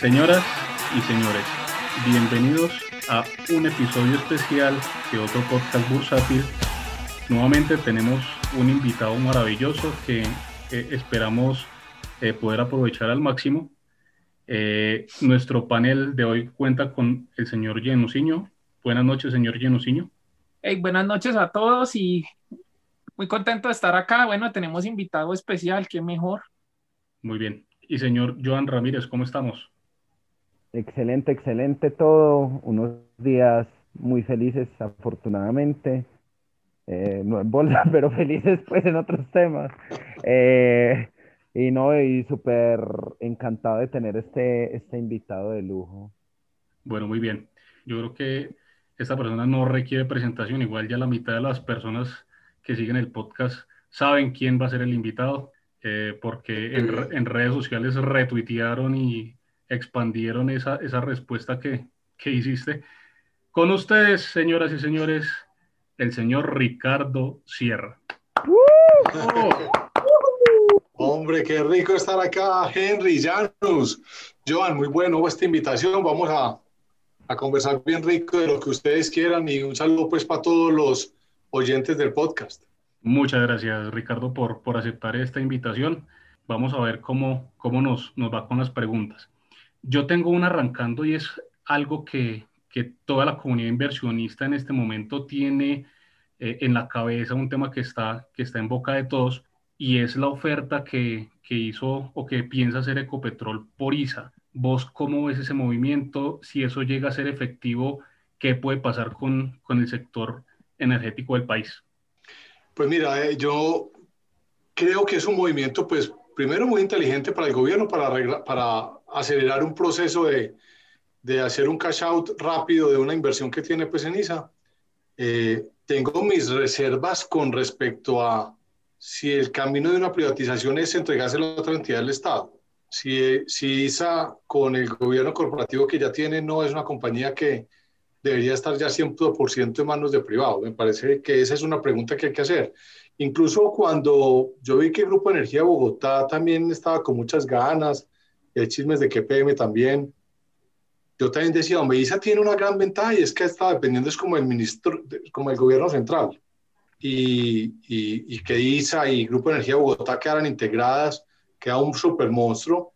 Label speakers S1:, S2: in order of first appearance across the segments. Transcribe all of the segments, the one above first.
S1: Señoras y señores, bienvenidos a un episodio especial de otro podcast bursátil. Nuevamente tenemos un invitado maravilloso que eh, esperamos eh, poder aprovechar al máximo. Eh, nuestro panel de hoy cuenta con el señor Genusiño. Buenas noches, señor Genusiño.
S2: Hey, buenas noches a todos y muy contento de estar acá. Bueno, tenemos invitado especial, qué mejor.
S1: Muy bien. Y señor Joan Ramírez, ¿cómo estamos?
S3: Excelente, excelente todo. Unos días muy felices, afortunadamente. Eh, no en bolsa, pero felices pues en otros temas. Eh, y no, y súper encantado de tener este, este invitado de lujo.
S1: Bueno, muy bien. Yo creo que esta persona no requiere presentación. Igual ya la mitad de las personas que siguen el podcast saben quién va a ser el invitado, eh, porque en, en, redes sociales retuitearon y expandieron esa, esa respuesta que, que hiciste. Con ustedes, señoras y señores, el señor Ricardo Sierra.
S4: Oh. Hombre, qué rico estar acá, Henry, Janus. Joan, muy bueno esta invitación. Vamos a, a conversar bien rico de lo que ustedes quieran y un saludo pues para todos los oyentes del podcast.
S1: Muchas gracias, Ricardo, por, por aceptar esta invitación. Vamos a ver cómo, cómo nos, nos va con las preguntas. Yo tengo una arrancando y es algo que, que toda la comunidad inversionista en este momento tiene eh, en la cabeza, un tema que está, que está en boca de todos, y es la oferta que, que hizo o que piensa hacer Ecopetrol por ISA. ¿Vos cómo ves ese movimiento? Si eso llega a ser efectivo, ¿qué puede pasar con, con el sector energético del país?
S4: Pues mira, eh, yo creo que es un movimiento, pues, primero muy inteligente para el gobierno, para, para acelerar un proceso de, de, hacer un cash out rápido de una inversión que tiene pues en ISA. Eh, tengo mis reservas con respecto a si el camino de una privatización es entregarse a otra entidad del Estado. Si, si ISA con el gobierno corporativo que ya tiene no es una compañía que, debería estar ya 100% en manos de privado. Me parece que esa es una pregunta que hay que hacer. Incluso cuando yo vi que Grupo Energía Bogotá también estaba con muchas ganas, hay chismes de que PM también, yo también decía, hombre, ISA tiene una gran ventaja y es que está dependiendo, es como el ministro, como el gobierno central. Y, que ISA y Grupo Energía Bogotá quedaran integradas, queda un super monstruo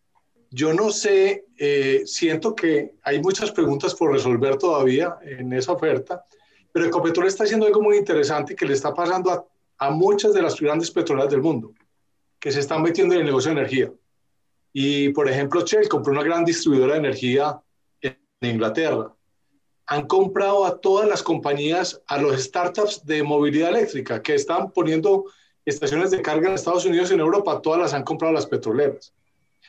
S4: yo no sé, eh, siento que hay muchas preguntas por resolver todavía en esa oferta, pero Ecopetrol está haciendo algo muy interesante que le está pasando a, a muchas de las grandes petroleras del mundo, que se están metiendo en el negocio de energía. Y, por ejemplo, Shell compró una gran distribuidora de energía en, Inglaterra. Han comprado a todas las compañías, a los startups de movilidad eléctrica que están poniendo estaciones de carga en Estados Unidos y en Europa, todas las han comprado las petroleras.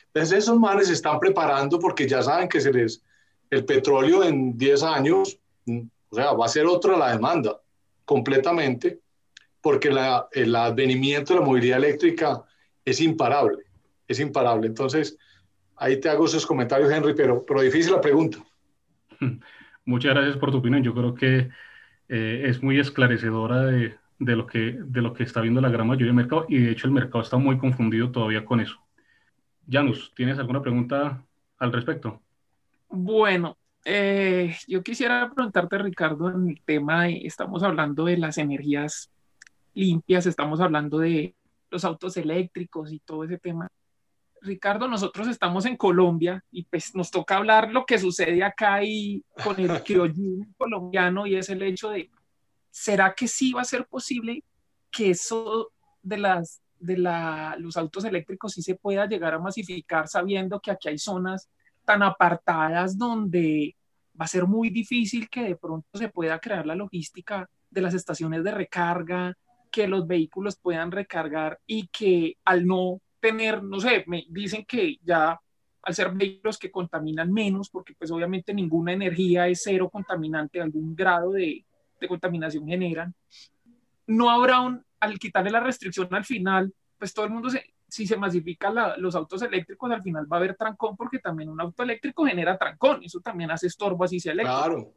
S4: Entonces esos manes se están preparando porque ya saben que se les, el petróleo en 10 años, mm, o sea, va a ser otra la demanda completamente, porque la, el advenimiento de la movilidad eléctrica es imparable, es imparable. Entonces, ahí te hago esos comentarios, Henry, pero, pero difícil la pregunta.
S1: Muchas gracias por tu opinión. Yo creo que eh, es muy esclarecedora de, de, lo que, de está viendo la gran mayoría del mercado y de hecho el mercado está muy confundido todavía con eso. Janus, ¿tienes alguna pregunta al respecto?
S2: Bueno, eh, yo quisiera preguntarte, Ricardo, en el tema, estamos hablando de las energías limpias, estamos hablando de los autos eléctricos y todo ese tema. Ricardo, nosotros estamos en Colombia y pues nos toca hablar lo que sucede acá y con el criollín colombiano y es el hecho de, ¿será que sí va a ser posible que eso de las de la, los autos eléctricos sí se pueda llegar a masificar sabiendo que aquí hay zonas tan apartadas donde va a ser muy difícil que de pronto se pueda crear la logística de las estaciones de recarga, que los vehículos puedan recargar y que al no tener, no sé, me dicen que ya al ser vehículos que contaminan menos, porque pues obviamente ninguna energía es cero contaminante, algún grado de, de contaminación generan, no habrá un, al quitarle la restricción al final, pues todo el mundo se, si se masifica los autos eléctricos, al final va a haber trancón porque también un auto eléctrico genera trancón, eso también hace estorbo así sea eléctrico. Claro.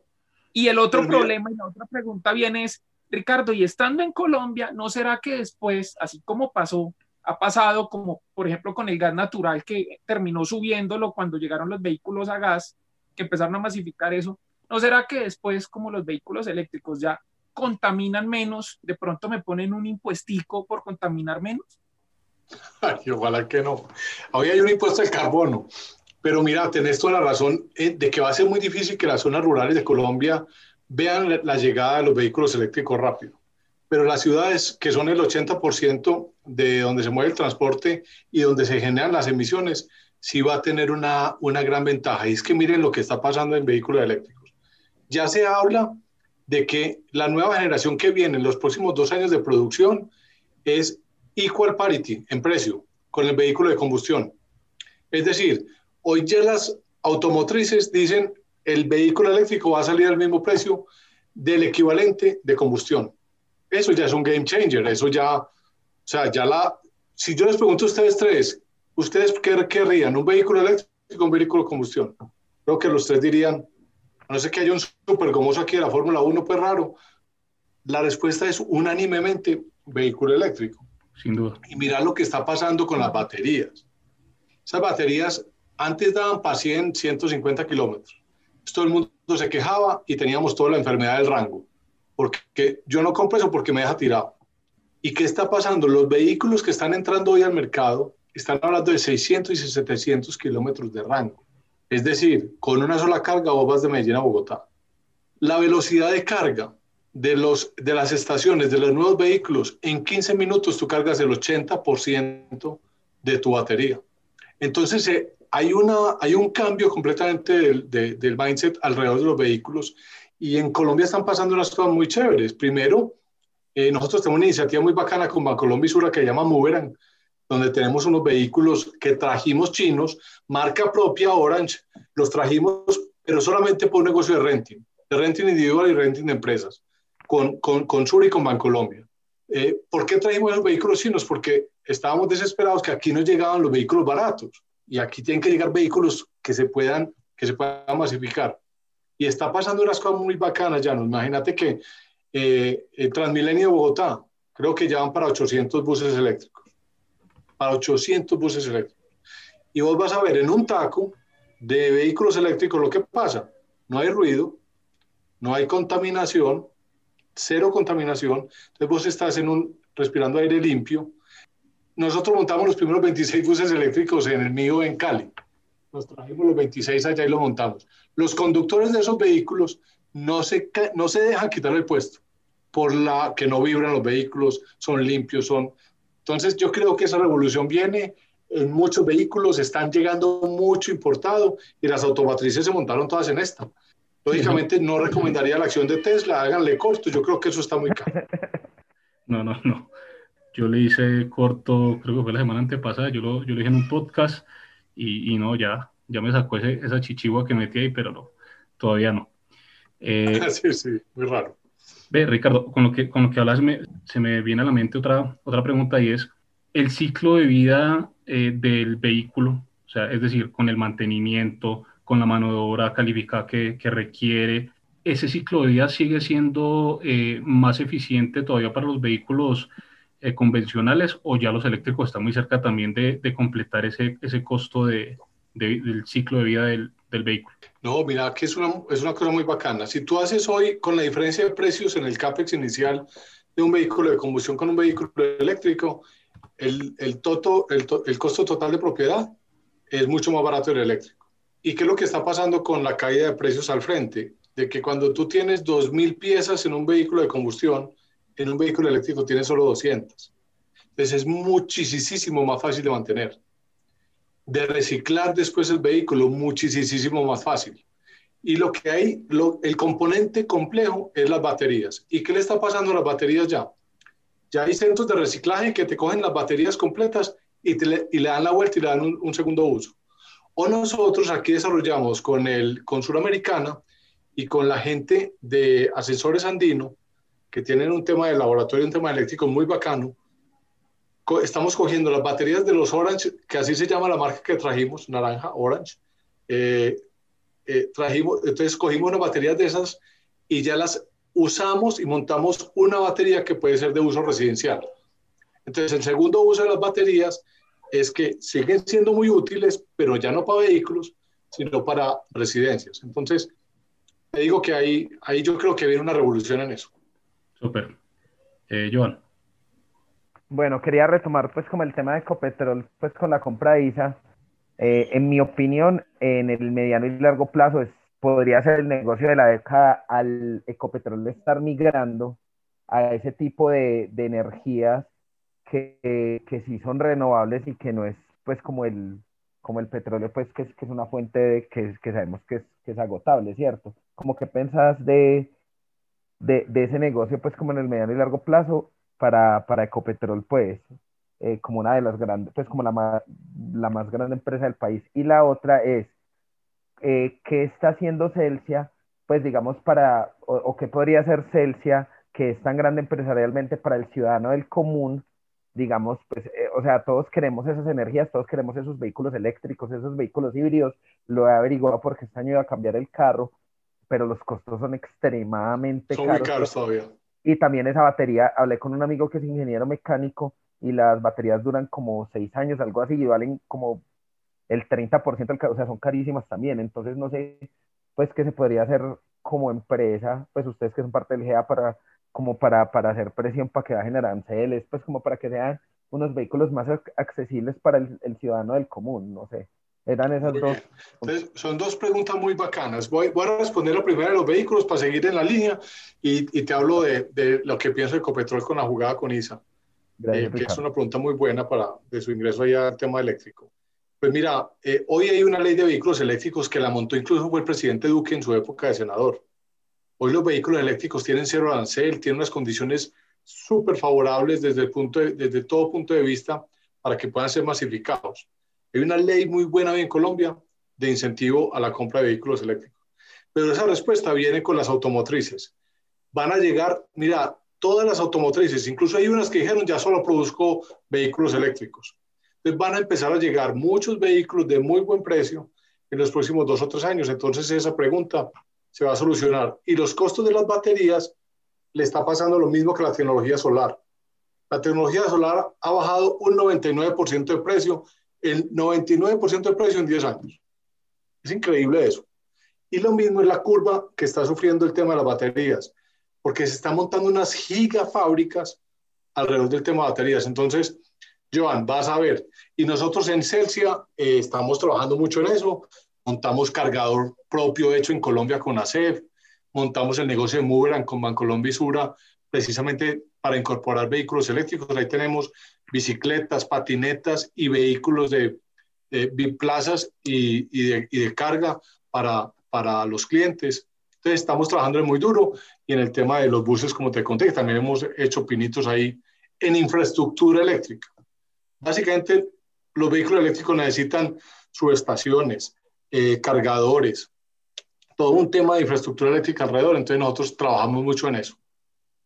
S2: Y el otro problema y la otra pregunta viene es, Ricardo, y estando en Colombia, ¿no será que después, así como pasó, ha pasado como por ejemplo con el gas natural que terminó subiéndolo cuando llegaron los vehículos a gas, que empezaron a masificar eso, ¿no será que después como los vehículos eléctricos ya contaminan menos, de pronto me ponen un impuestico por contaminar menos?
S4: Ay, ojalá que no. Hoy hay un impuesto al carbono, pero mira, tenés toda la razón eh, de que va a ser muy difícil que las zonas rurales de Colombia vean la llegada de los vehículos eléctricos rápido. Pero las ciudades, que son el 80% de donde se mueve el transporte y donde se generan las emisiones, sí va a tener una, una gran ventaja. Y es que miren lo que está pasando en vehículos eléctricos. Ya se habla de que la nueva generación que viene en los próximos dos años de producción es equal parity en precio con el vehículo de combustión. Es decir, hoy ya las automotrices dicen el vehículo eléctrico va a salir al mismo precio del equivalente de combustión. Eso ya es un game changer, eso ya, sea, ya la, si yo les pregunto a ustedes tres, ¿ustedes qué querrían? ¿Un vehículo eléctrico o un vehículo de combustión? Creo que los tres dirían, no sé que haya un súper gomoso aquí de la Fórmula 1, pues raro. La respuesta es unánimemente vehículo eléctrico
S1: sin duda.
S4: Y mira lo que está pasando con las baterías. Esas baterías antes daban para 100, 150 kilómetros. Todo el mundo se quejaba y teníamos toda la enfermedad del rango. Porque yo no compro eso porque me deja tirado. ¿Y qué está pasando? Los vehículos que están entrando hoy al mercado están hablando de 600 y 700 kilómetros de rango. Es decir, con una sola carga vos vas de Medellín a Bogotá. La velocidad de carga de, los, de las estaciones, de los nuevos vehículos, en 15 minutos tú cargas el 80% de tu batería. Entonces, eh, hay, una, hay un cambio completamente del, del, mindset alrededor de los vehículos y en Colombia están pasando unas cosas muy chéveres. Primero, eh, nosotros tenemos una iniciativa muy bacana con Bancolombia y Sura que se llama Moveran, donde tenemos unos vehículos que trajimos chinos, marca propia Orange, los trajimos, pero solamente por un negocio de renting, de renting individual y renting de empresas con, con, con Sur y con Bancolombia. Eh, ¿Por qué trajimos los vehículos chinos? Porque estábamos desesperados que aquí no llegaban los vehículos baratos y aquí tienen que llegar vehículos que se puedan, que se puedan masificar. Y está pasando unas cosas muy bacanas, ya no. Imagínate que eh, el Transmilenio Bogotá, creo que ya van para 800 buses eléctricos. Para 800 buses eléctricos. Y vos vas a ver en un taco de vehículos eléctricos lo que pasa. No hay ruido, no hay contaminación, cero contaminación, entonces vos estás en un, respirando aire limpio. Nosotros montamos los primeros 26 buses eléctricos en el mío en Cali. Nos trajimos los 26 allá y lo montamos. Los conductores de esos vehículos no se, no se dejan quitar el puesto por la que no vibran los vehículos, son limpios, son... Entonces yo creo que esa revolución viene en muchos vehículos, están llegando mucho importado y las automatrices se montaron todas en esta. Lógicamente no recomendaría la acción de Tesla, háganle corto, yo creo que eso está muy caro.
S1: No, no, no. Yo le hice corto, creo que fue la semana antepasada, yo lo, yo lo dije en un podcast y, y no, ya, ya me sacó ese, esa chichigua que metí ahí, pero no, todavía no.
S4: Eh, sí, sí, muy raro.
S1: Ve, Ricardo, con lo que, con lo que hablas me, se me viene a la mente otra, otra pregunta y es, el ciclo de vida eh, del vehículo, o sea, es decir, con el mantenimiento, con la mano de obra calificada que, que requiere. ¿Ese ciclo de vida sigue siendo eh, más eficiente todavía para los vehículos eh, convencionales o ya los eléctricos están muy cerca también de, de completar ese, ese costo de, del ciclo de vida del, del, vehículo?
S4: No, mira que es una, es una cosa muy bacana. Si tú haces hoy con la diferencia de precios en el CAPEX inicial de un vehículo de combustión con un vehículo eléctrico, el, el, toto, el, el costo total de propiedad es mucho más barato el eléctrico. ¿Y qué es lo que está pasando con la caída de precios al frente? De que cuando tú tienes 2.000 piezas en un vehículo de combustión, en un vehículo eléctrico tienes solo 200. Entonces es muchísimo más fácil de mantener. De reciclar después el vehículo, muchísimo más fácil. Y lo que hay, el componente complejo es las baterías. ¿Y qué le está pasando a las baterías ya? Ya hay centros de reciclaje que te cogen las baterías completas y, te, y le dan la vuelta y le dan un, un segundo uso. O nosotros aquí desarrollamos con, el, con Suramericana y con la gente de Asesores Andino, que tienen un tema de laboratorio, un tema eléctrico muy bacano. Estamos cogiendo las baterías de los Orange, que así se llama la marca que trajimos, naranja, Orange. Eh, eh, trajimos, entonces cogimos unas baterías de esas y ya las usamos y montamos una batería que puede ser de uso residencial. Entonces, el segundo uso de las baterías es que siguen siendo muy útiles, pero ya no para vehículos, sino para residencias. Entonces, te digo que ahí, ahí yo creo que viene una revolución en eso.
S1: Súper. Eh, Joan.
S3: Bueno, quería retomar pues como el tema de Ecopetrol, pues con la compra de ISA. Eh, en mi opinión, en el mediano y largo plazo es, podría ser el negocio de la década al Ecopetrol de estar migrando a ese tipo de, de energías que, que sí son renovables y que no es pues como el, como el petróleo, pues que es, que es una fuente de, que, que sabemos que es, que es agotable, ¿cierto? Como que pensás de, de, de, ese negocio, pues como en el mediano y largo plazo para, para Ecopetrol, pues, eh, como una de las grandes, pues como la más, la más grande empresa del país. Y la otra es, eh, ¿qué está haciendo Celsia? Pues digamos para, o, o qué podría hacer Celsia, que es tan grande empresarialmente para el ciudadano del común, digamos, pues, eh, o sea, todos queremos esas energías, todos queremos esos vehículos eléctricos, esos vehículos híbridos, lo he averiguado porque este año iba a cambiar el carro, pero los costos son extremadamente
S4: son
S3: caros.
S4: muy caros todavía.
S3: Y también esa batería, hablé con un amigo que es ingeniero mecánico y las baterías duran como seis años, algo así, y valen como el 30% del carro, o sea, son carísimas también, entonces no sé, pues, qué se podría hacer como empresa, pues ustedes que son parte del GEA para como para, para hacer presión para que bajen aranceles, pues como para que sean unos vehículos más accesibles para el ciudadano del común, no sé. Eran esas
S4: Muy
S3: dos.
S4: Entonces, son dos preguntas muy bacanas. Voy, voy a responder la primera de los vehículos para seguir en la línea y, y te hablo de, de, lo que pienso de Ecopetrol con la jugada con ISA,
S3: Gracias,
S4: eh, que es una pregunta muy buena para de su ingreso allá al tema eléctrico. Pues mira, eh, hoy hay una ley de vehículos eléctricos que la montó incluso fue el presidente Duque en su época de senador. Hoy los vehículos eléctricos tienen cero arancel, tienen unas condiciones súper favorables desde, el punto de- desde todo punto de vista para que puedan ser masificados. Hay una ley muy buena en Colombia de incentivo a la compra de vehículos eléctricos. Pero esa respuesta viene con las automotrices. Van a llegar, mira, todas las automotrices, incluso hay unas que dijeron ya solo produzco vehículos eléctricos. Entonces van a empezar a llegar muchos vehículos de muy buen precio en los próximos dos o tres años. Entonces esa pregunta se va a solucionar. Y los costos de las baterías le está pasando lo mismo que la tecnología solar. La tecnología solar ha bajado un 99% de precio, el 99% de precio en 10 años. Es increíble eso. Y lo mismo es la curva que está sufriendo el tema de las baterías, porque se están montando unas gigafábricas alrededor del tema de baterías. Entonces, Joan, vas a ver. Y nosotros en Celsia eh, estamos trabajando mucho en eso. Montamos cargador propio hecho en Colombia con ACEF. Montamos el negocio de Moveran con Bancolombia y Sura, precisamente para incorporar vehículos eléctricos. Ahí tenemos bicicletas, patinetas y vehículos de, de biplazas y, y, de, y de carga para, para los clientes. Entonces estamos trabajando muy duro y en el tema de los buses, como te conté, también hemos hecho pinitos ahí en infraestructura eléctrica. Básicamente, los vehículos eléctricos necesitan subestaciones, eh, cargadores, todo un tema de infraestructura eléctrica alrededor, entonces nosotros trabajamos mucho en eso.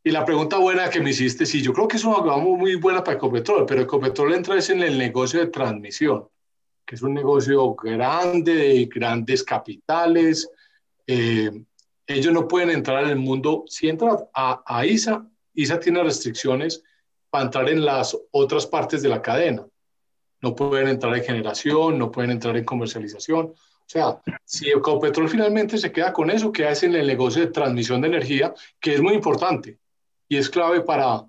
S4: Y la pregunta buena que me hiciste, sí, yo creo que es una jugada muy buena para Ecopetrol, pero Ecopetrol entra es en el negocio de transmisión, que es un negocio grande, de grandes capitales. Eh, ellos no pueden entrar en el mundo. Si entran a, a ISA, ISA tiene restricciones para entrar en las otras partes de la cadena. No pueden entrar en generación, no pueden entrar en comercialización. O sea, si Ecopetrol finalmente se queda con eso, queda en el negocio de transmisión de energía, que es muy importante y es clave para,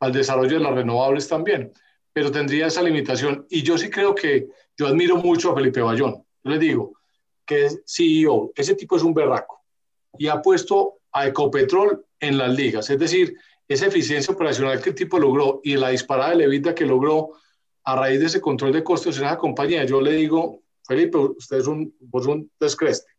S4: el desarrollo de las renovables también, pero tendría esa limitación. Y yo sí creo que yo admiro mucho a Felipe Bayón. Yo les digo que es CEO, ese tipo es un berraco y ha puesto a Ecopetrol en las ligas. Es decir, esa eficiencia operacional que el tipo logró y la disparada de levita que logró a raíz de ese control de costos en esa compañía, yo le digo, Felipe, usted es un, vos un.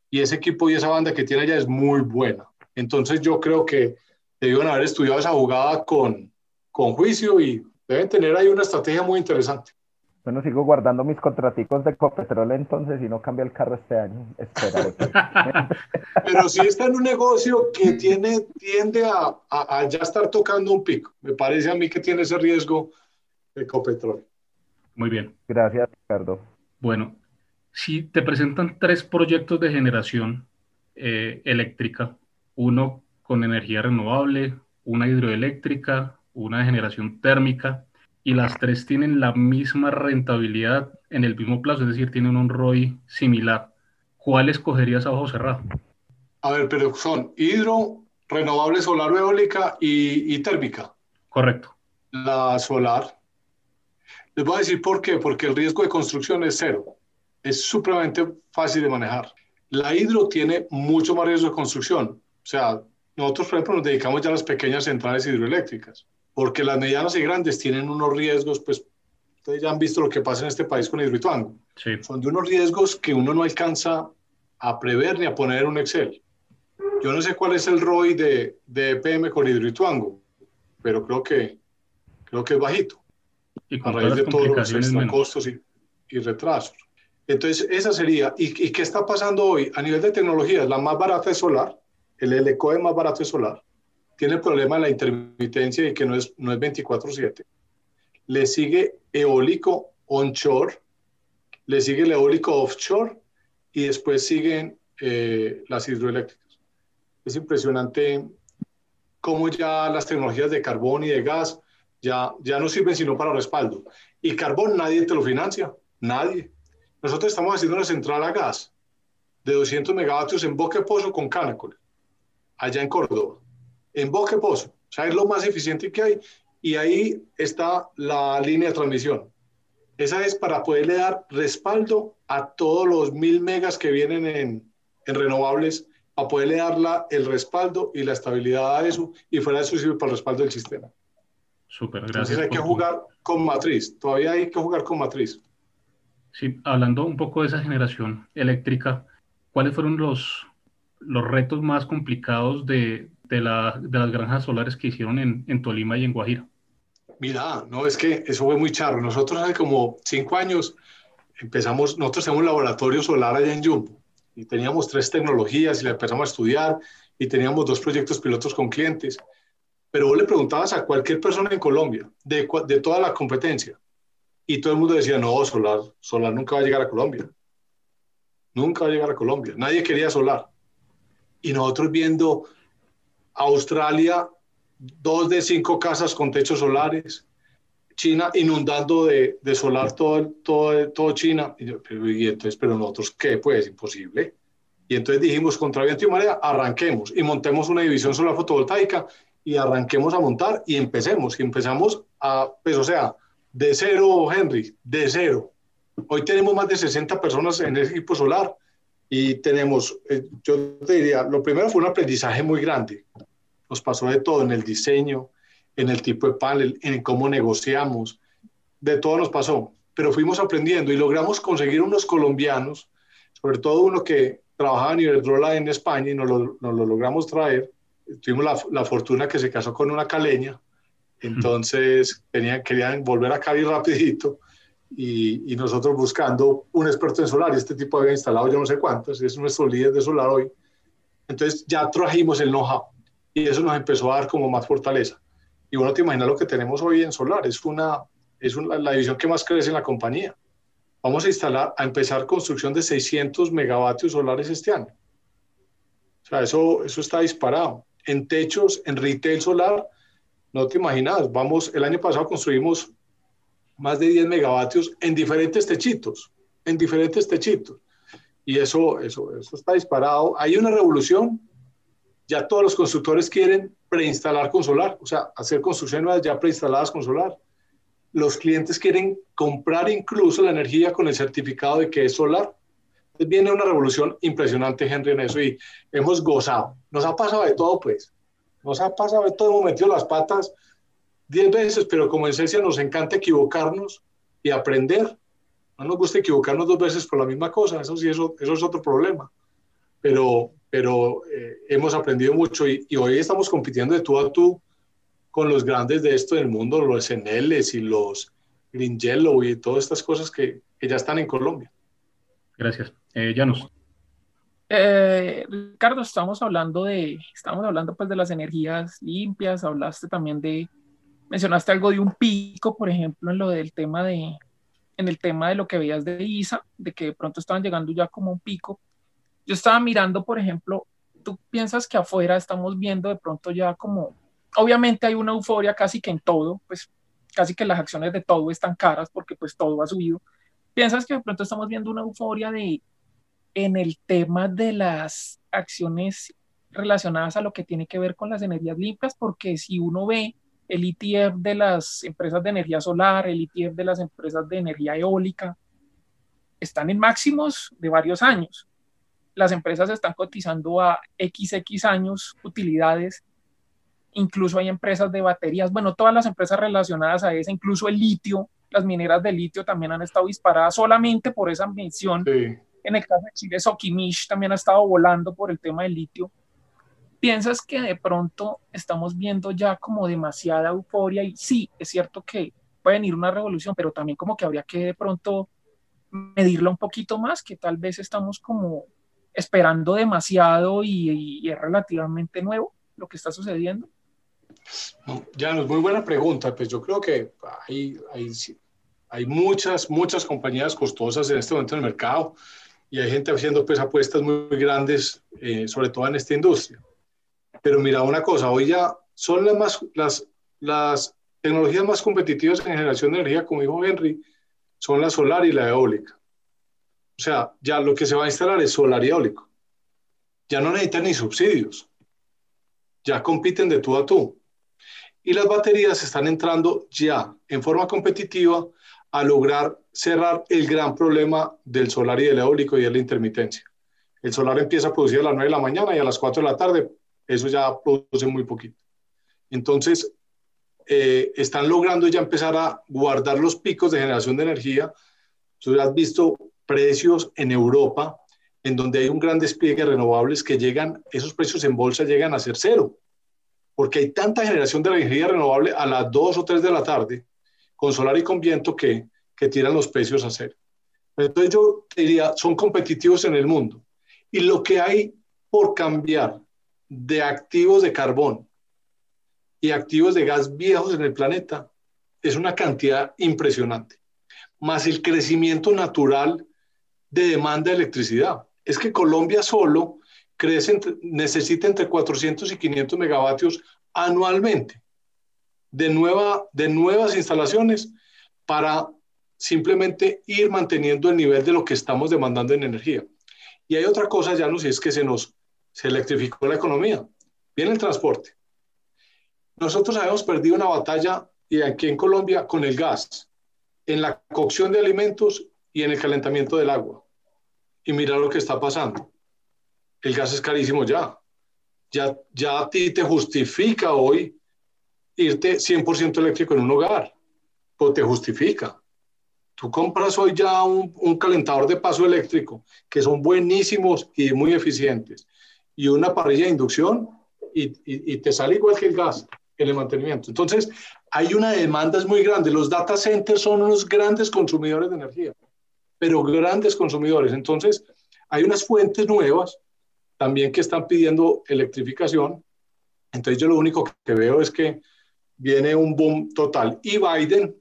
S4: Y ese equipo y esa banda que tiene allá es muy buena. Entonces yo creo que debieron haber estudiado esa jugada con, con juicio y deben tener ahí una estrategia muy interesante.
S3: Bueno, sigo guardando mis contraticos de Copetrol entonces y no cambia el carro este año.
S4: Pero si está en un negocio que tiene, tiende a, a, ya estar tocando un pico. Me parece a mí que tiene ese riesgo de Copetrol.
S1: Muy bien.
S3: Gracias, Ricardo.
S1: Bueno, si te presentan tres proyectos de generación eh, eléctrica, uno con energía renovable, una hidroeléctrica, una de generación térmica, y las tres tienen la misma rentabilidad en el mismo plazo, es decir, tienen un ROI similar. ¿Cuál escogerías a ojo cerrado?
S4: A ver, pero son hidro, renovable solar eólica y, y térmica.
S1: Correcto.
S4: La solar. Les voy a decir por qué, porque el riesgo de construcción es cero. Es supremamente fácil de manejar. La hidro tiene mucho más riesgo de construcción. O sea, nosotros, por ejemplo, nos dedicamos ya a las pequeñas centrales hidroeléctricas porque las medianas y grandes tienen unos riesgos, pues ustedes ya han visto lo que pasa en este país con Hidroituango.
S1: Sí.
S4: Son de unos riesgos que uno no alcanza a prever ni a poner en un Excel. Yo no sé cuál es el ROI de, de EPM con Hidroituango, pero creo que, creo que es bajito.
S1: Y
S4: a raíz de todos los extra costos y, y, retrasos. Entonces, esa sería. ¿Y, ¿Y qué está pasando hoy? A nivel de tecnologías, la más barata es solar, el LCOE más barato es solar tiene el problema de la intermitencia y que no es, no es 24/7. Le sigue eólico onshore, le sigue el eólico offshore y después siguen eh, las hidroeléctricas. Es impresionante cómo ya las tecnologías de carbón y de gas ya, ya no sirven sino para respaldo. Y carbón nadie te lo financia, nadie. Nosotros estamos haciendo una central a gas de 200 megavatios en Boque Pozo con Canacol, allá en Córdoba en Bosque Pozo. O sea, es lo más eficiente que hay. Y ahí está la línea de transmisión. Esa es para poderle dar respaldo a todos los mil megas que vienen en, en renovables, para poderle dar la, el respaldo y la estabilidad a eso, y fuera de eso sirve para el respaldo del sistema.
S1: Súper, gracias. Entonces
S4: hay que jugar con matriz, todavía hay que jugar con matriz.
S1: Sí, hablando un poco de esa generación eléctrica, ¿cuáles fueron los, los retos más complicados de, de, la, las granjas solares que hicieron en, en, Tolima y en Guajira?
S4: Mira, no, es que eso fue muy charro. Nosotros hace como cinco años empezamos, nosotros tenemos un laboratorio solar allá en Jumbo y teníamos tres tecnologías y la empezamos a estudiar y teníamos dos proyectos pilotos con clientes. Pero vos le preguntabas a cualquier persona en Colombia de, de toda la competencia y todo el mundo decía, no, solar, solar nunca va a llegar a Colombia. Nunca va a llegar a Colombia. Nadie quería solar. Y nosotros viendo Australia, dos de cinco casas con techos solares. China inundando de, de solar todo, todo, todo China. Y, yo, pero, y, entonces, pero nosotros, ¿qué? Pues imposible. Y entonces dijimos, contra viento y marea, arranquemos y montemos una división solar fotovoltaica y arranquemos a montar y empecemos. Y empezamos a, pues o sea, de cero, Henry, de cero. Hoy tenemos más de 60 personas en el equipo solar y tenemos, eh, yo te diría, lo primero fue un aprendizaje muy grande. Nos pasó de todo en el diseño, en el tipo de panel, en cómo negociamos, de todo nos pasó, pero fuimos aprendiendo y logramos conseguir unos colombianos, sobre todo uno que trabajaba en Iberdrola en España y nos lo, nos lo logramos traer. Tuvimos la, la, fortuna que se casó con una caleña, entonces tenían, querían volver a Cali rapidito y, y, nosotros buscando un experto en solar, y este tipo había instalado yo no sé cuántos, es nuestro líder de solar hoy. Entonces ya trajimos el know-how y eso nos empezó a dar como más fortaleza. Y bueno, te imaginas lo que tenemos hoy en solar, es, una, es una, la división que más crece en la compañía. Vamos a instalar, a empezar construcción de 600 megavatios solares este año. O sea, eso, eso está disparado. En techos, en retail solar, no te imaginas, vamos, el año pasado construimos más de 10 megavatios en diferentes techitos, en diferentes techitos. Y eso, eso, eso está disparado. Hay una revolución. Ya todos los constructores quieren preinstalar con solar, o sea, hacer construcciones ya preinstaladas con solar. Los clientes quieren comprar incluso la energía con el certificado de que es solar. Entonces viene una revolución impresionante, Henry, en eso y hemos gozado. Nos ha pasado de todo, pues. Nos ha pasado de todo, hemos metido las patas diez veces, pero como en esencia nos encanta equivocarnos y aprender. No nos gusta equivocarnos dos veces por la misma cosa, eso sí, eso, eso es otro problema. Pero, pero eh, hemos aprendido mucho y, y, hoy estamos compitiendo de tú a tú con los grandes de esto del mundo, los SNLs y los, Green Yellow y todas estas cosas que, que ya están en Colombia.
S1: Gracias. Eh, Janus.
S2: Eh, Ricardo, estamos hablando de, estamos hablando pues de las energías limpias, hablaste también de, mencionaste algo de un pico, por ejemplo, en lo del tema de, en el tema de lo que veías de ISA, de que de pronto estaban llegando ya como un pico. Yo estaba mirando, por ejemplo, tú piensas que afuera estamos viendo de pronto ya como, obviamente hay una euforia casi que en todo, pues casi que las acciones de todo están caras porque pues todo ha subido. ¿Piensas que de pronto estamos viendo una euforia de en el tema de las acciones relacionadas a lo que tiene que ver con las energías limpias? Porque si uno ve el ETF de las empresas de energía solar, el ETF de las empresas de energía eólica, están en máximos de varios años. Las empresas están cotizando a XX años utilidades. Incluso hay empresas de baterías, bueno, todas las empresas relacionadas a esa, incluso el litio, las mineras de litio también han estado disparadas solamente por esa mención. En el caso de Chile, Sokimish también ha estado volando por el tema del litio. ¿Piensas que de pronto estamos viendo ya como demasiada euforia? Y sí, es cierto que puede venir una revolución, pero también como que habría que de pronto medirlo un poquito más, que tal vez estamos como esperando demasiado y, es relativamente nuevo lo que está sucediendo.
S4: Ya, no es muy buena pregunta. Pues yo creo que hay, hay, hay muchas, muchas compañías costosas en este momento en el mercado y hay gente haciendo pues apuestas muy grandes, eh, sobre todo en esta industria. Pero mira una cosa, hoy ya son las, más, las, las tecnologías más competitivas en generación de energía, como dijo Henry, son la solar y la eólica. O sea, ya lo que se va a instalar es solar y eólico. Ya no necesitan ni subsidios. Ya compiten de tú a tú. Y las baterías están entrando ya en forma competitiva a lograr cerrar el gran problema del solar y del eólico y es la intermitencia. El solar empieza a producir a las 9 de la mañana y a las 4 de la tarde eso ya produce muy poquito. Entonces, eh, están logrando ya empezar a guardar los picos de generación de energía. Tú has visto precios en Europa en donde hay un gran despliegue de renovables que llegan, esos precios en bolsa llegan a ser cero, porque hay tanta generación de energía renovable a las 2 o 3 de la tarde, con solar y con viento, que, que tiran los precios a cero. Entonces yo diría, son competitivos en el mundo. Y lo que hay por cambiar de activos de carbón y activos de gas viejos en el planeta es una cantidad impresionante, más el crecimiento natural de demanda de electricidad. Es que Colombia solo crece necesita entre 400 y 500 megavatios anualmente de, nueva, de nuevas instalaciones para simplemente ir manteniendo el nivel de lo que estamos demandando en energía. Y hay otra cosa, ya no sé, es que se nos se electrificó la economía. Viene el transporte. Nosotros habíamos perdido una batalla y aquí en Colombia con el gas, en la cocción de alimentos y en el calentamiento del agua. Y mira lo que está pasando. El gas es carísimo ya. Ya, ya a ti te justifica hoy irte 100% eléctrico en un hogar. Pues te justifica. Tú compras hoy ya un, un calentador de paso eléctrico que son buenísimos y muy eficientes y una parrilla de inducción y, y, te sale igual que el gas en el mantenimiento. Entonces, hay una demanda muy grande. Los data centers son unos grandes consumidores de energía, pero grandes consumidores. Entonces, hay unas fuentes nuevas también que están pidiendo electrificación. Entonces, yo lo único que veo es que viene un boom total y Biden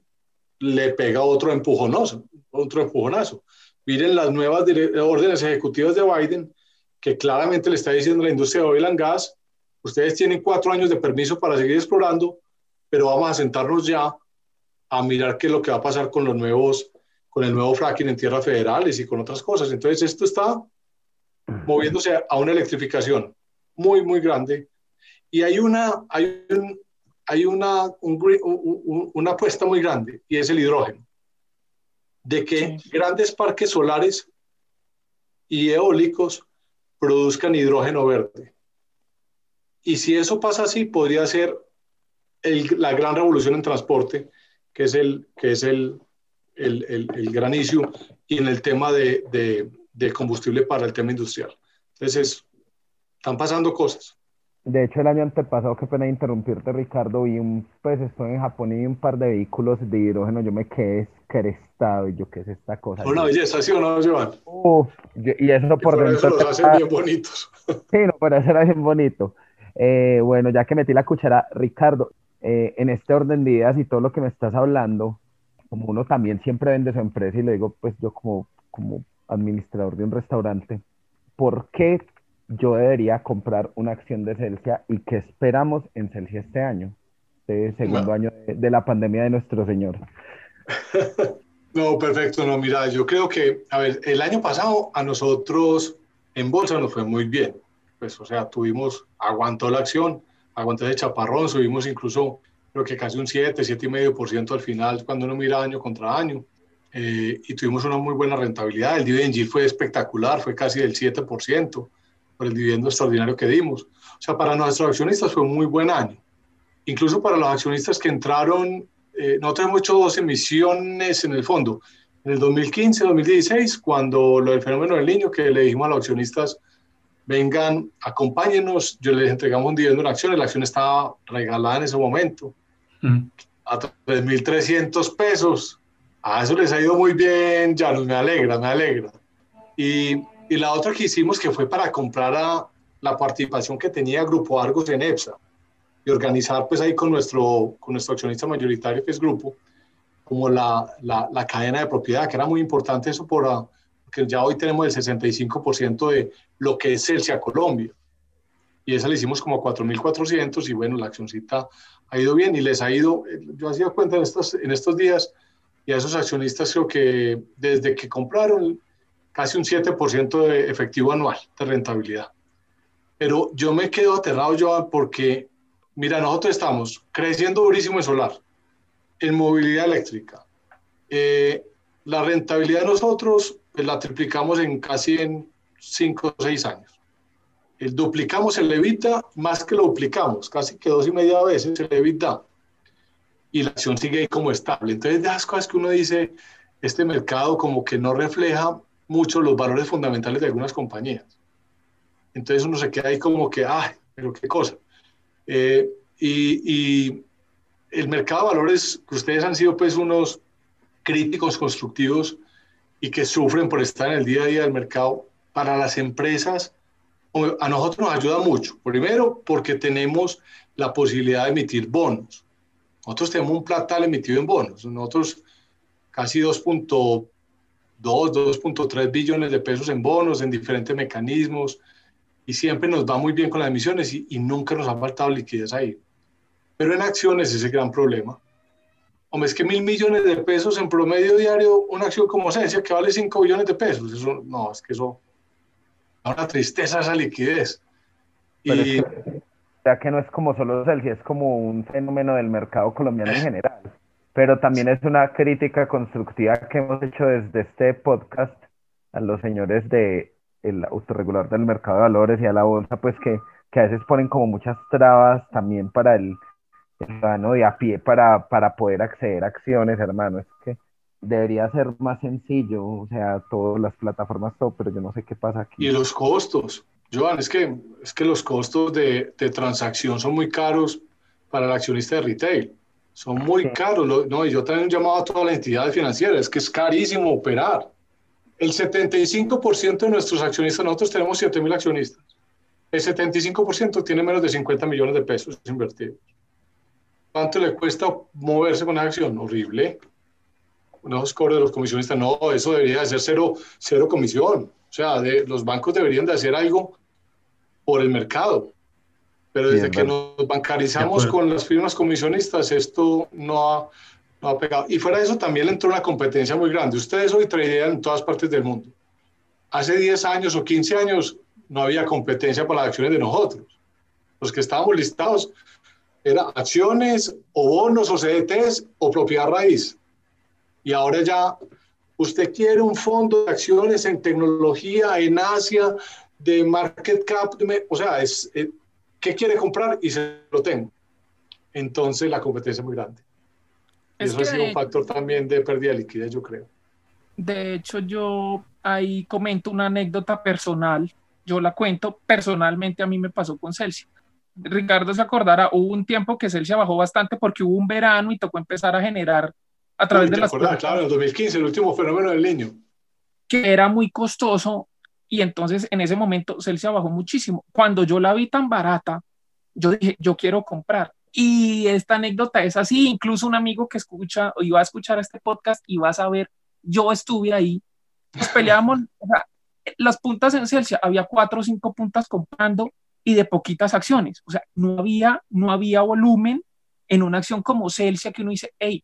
S4: le pega otro empujonazo, otro empujonazo. Miren las nuevas órdenes ejecutivas de Biden que claramente le está diciendo a la industria de oil and gas, ustedes tienen cuatro años de permiso para seguir explorando, pero vamos a sentarnos ya a mirar qué es lo que va a pasar con los nuevos, con el nuevo fracking en tierras federales y con otras cosas. Entonces esto está moviéndose a una electrificación muy, muy grande. Y hay una, hay hay una, una apuesta muy grande y es el hidrógeno. De que grandes parques solares y eólicos produzcan hidrógeno verde. Y si eso pasa así, podría ser la gran revolución en transporte, que es el, que es el, el, el, gran issue, y en el tema de, de, combustible para el tema industrial. Entonces, están pasando cosas.
S3: De hecho, el año antepasado, qué pena interrumpirte, Ricardo, vi un, pues estoy en Japón y vi un par de vehículos de hidrógeno, yo me quedé crestado y yo, ¿qué es esta cosa?
S4: Una belleza, ¿sí o no, Joan?
S3: y eso por,
S4: por
S3: dentro.
S4: Eso los hacen bien bonitos.
S3: Sí, no, pero eso era bien bonito. Eh, bueno, ya que metí la cuchara, Ricardo, eh, en este orden de ideas y todo lo que me estás hablando, como uno también siempre vende su empresa y lo digo, pues yo como, como administrador de un restaurante, ¿por qué yo debería comprar una acción de Celsia y qué esperamos en Celsia este año, este segundo año de, la pandemia de nuestro Señor.
S4: No, perfecto, no, mira, yo creo que, a ver, el año pasado a nosotros en bolsa nos fue muy bien, pues, o sea, tuvimos, aguantó la acción, aguantó ese chaparrón, subimos incluso, creo que casi un 7, 7,5% al final cuando uno mira año contra año. Eh, y tuvimos una muy buena rentabilidad. El dividend yield fue espectacular, fue casi del 7% por el dividendo extraordinario que dimos. O sea, para nuestros accionistas fue un muy buen año. Incluso para los accionistas que entraron, eh, nosotros hemos hecho dos emisiones en el fondo. En el 2015, 2016, cuando lo del fenómeno del niño, que le dijimos a los accionistas, vengan, acompáñenos, yo les entregamos un dividendo en acciones, la acción estaba regalada en ese momento, a 3.300 pesos. A eso les ha ido muy bien, ya me alegra, me alegra. Y y la otra que hicimos que fue para comprar a la participación que tenía Grupo Argos en EPSA y organizar pues ahí con nuestro, con nuestro accionista mayoritario que es Grupo, como la, la, la cadena de propiedad, que era muy importante eso por, ah, porque ya hoy tenemos el 65% de lo que es Celsia Colombia. Y esa le hicimos como 4.400 y bueno, la accioncita ha ido bien y les ha ido, yo hacía cuenta en estos, en estos días y a esos accionistas creo que desde que compraron casi un 7% de efectivo anual de rentabilidad. Pero yo me quedo aterrado, Joan, porque, mira, nosotros estamos creciendo durísimo en solar, en movilidad eléctrica. Eh, la rentabilidad de nosotros pues, la triplicamos en casi en 5 o 6 años. El duplicamos el levita más que lo duplicamos, casi que dos y media veces el levita. Y la acción sigue ahí como estable. Entonces, de las cosas que uno dice, este mercado como que no refleja mucho los valores fundamentales de algunas compañías. Entonces uno se queda ahí como que, ay, pero qué cosa. Eh, y, el mercado de valores, que ustedes han sido pues unos críticos constructivos y que sufren por estar en el día a día del mercado, para las empresas, a nosotros nos ayuda mucho. Primero, porque tenemos la posibilidad de emitir bonos. Nosotros tenemos un platal emitido en bonos. Nosotros casi 2.2 2.3 billones de pesos en bonos, en diferentes mecanismos, y siempre nos va muy bien con las emisiones y, nunca nos ha faltado liquidez ahí. Pero en acciones ese gran problema. Hombre, es que mil millones de pesos en promedio diario, una acción como Cencia que vale 5 billones de pesos, eso no, es que eso da una tristeza esa liquidez.
S3: y, ya que no es como solo Celsius, es como un fenómeno del mercado colombiano en general pero también es una crítica constructiva que hemos hecho desde este podcast a los señores de el autorregulador del mercado de valores y a la bolsa, pues que, que a veces ponen como muchas trabas también para el hermano de a pie para, para poder acceder a acciones, hermano. Es que debería ser más sencillo, o sea, todas las plataformas, todo, pero yo no sé qué pasa aquí.
S4: Y los costos, Joan, es que, es que los costos de, de transacción son muy caros para el accionista de retail son muy caros. No, y yo también he llamado a todas las entidades financieras, es que es carísimo operar. El 75% de nuestros accionistas, nosotros tenemos 7 mil accionistas, el 75% tiene menos de 50 millones de pesos invertidos. ¿Cuánto le cuesta moverse con una acción? Horrible. Unos cobros de los comisionistas, no, eso debería de ser cero, cero comisión. O sea, de, los bancos deberían de hacer algo por el mercado. Pero desde que nos bancarizamos con las firmas comisionistas, esto no ha, no ha, pegado. Y fuera de eso, también entró una competencia muy grande. Ustedes hoy tradean en todas partes del mundo. Hace 10 años o 15 años no había competencia para las acciones de nosotros. Los que estábamos listados eran acciones o bonos o CDTs o propiedad raíz. Y ahora ya usted quiere un fondo de acciones en tecnología, en Asia, de market cap, o sea, es, es ¿Qué quiere comprar? Y se lo tengo. Entonces la competencia es muy grande. eso ha sido un factor también de pérdida de liquidez, yo creo.
S2: De hecho, yo ahí comento una anécdota personal. Yo la cuento personalmente, a mí me pasó con Celsius. Ricardo se acordará, hubo un tiempo que Celsius bajó bastante porque hubo un verano y tocó empezar a generar a través de las...
S4: Acordás, claro, en 2015, el último fenómeno del niño.
S2: Que era muy costoso y entonces en ese momento Celsius bajó muchísimo. Cuando yo la vi tan barata, yo dije, yo quiero comprar. Y esta anécdota es así, incluso un amigo que escucha o iba a escuchar este podcast y va a saber, yo estuve ahí, nos peleábamos, o sea, las puntas en Celsius, había cuatro o cinco puntas comprando y de poquitas acciones, o sea, no había, no había volumen en una acción como Celsius que uno dice, hey,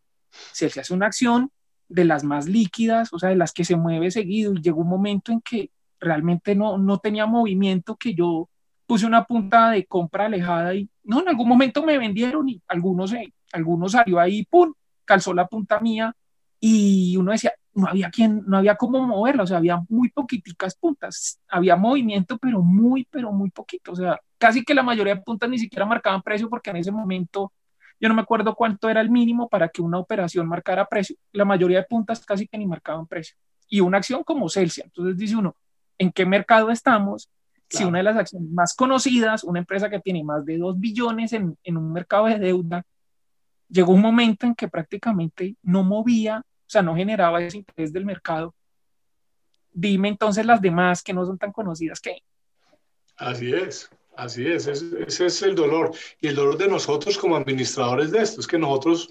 S2: Celsius es una acción de las más líquidas, o sea, de las que se mueve seguido y llegó un momento en que realmente no, no tenía movimiento que yo puse una punta de compra alejada y no, en algún momento me vendieron y algunos, algunos salió ahí, pum, calzó la punta mía y uno decía, no había quien, no había cómo moverla, o sea, había muy poquiticas puntas, había movimiento, pero muy, pero muy poquito, o sea, casi que la mayoría de puntas ni siquiera marcaban precio porque en ese momento yo no me acuerdo cuánto era el mínimo para que una operación marcara precio, la mayoría de puntas casi que ni marcaban precio, y una acción como Celsius, entonces dice uno, ¿en qué mercado estamos? Si una de las acciones más conocidas, una empresa que tiene más de 2 billones en, en un mercado de deuda, llegó un momento en que prácticamente no movía, o sea, no generaba ese interés del mercado. Dime entonces las demás que no son tan conocidas que...
S4: Así es, así es, ese, ese es el dolor. Y el dolor de nosotros como administradores de esto, es que nosotros,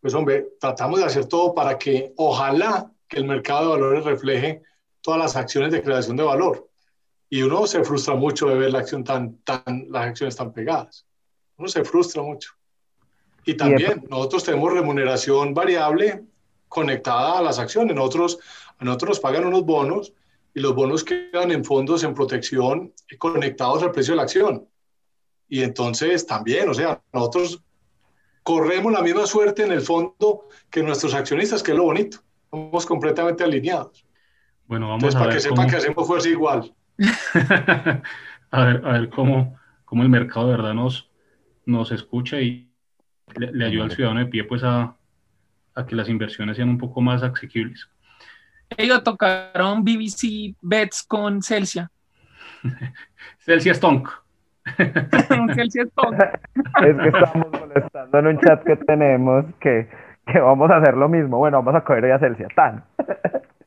S4: pues hombre, tratamos de hacer todo para que ojalá que el mercado de valores refleje todas las acciones de creación de valor y uno se frustra mucho de ver la acción tan, tan, las acciones tan pegadas. Uno se frustra mucho. Y también nosotros tenemos remuneración variable conectada a las acciones. Nosotros, a nosotros nos pagan unos bonos y los bonos quedan en fondos en protección conectados al precio de la acción. Y entonces también, o sea, nosotros corremos la misma suerte en el fondo que nuestros accionistas, que es lo bonito. Somos completamente alineados.
S1: Bueno, vamos a
S4: para
S1: ver
S4: que sepan que hacemos fuerza igual.
S1: a ver, a ver cómo, cómo el mercado de verdad nos, nos escucha y le, le ayuda al ciudadano de pie pues a, a, que las inversiones sean un poco más asequibles.
S2: Ellos tocaron BBC Bets con Celsia.
S1: Celsia Stonk.
S2: Celsia Stonk.
S3: Es que estamos molestando en un chat que tenemos que, que vamos a hacer lo mismo. Bueno, vamos a coger ya Celsia. Tan.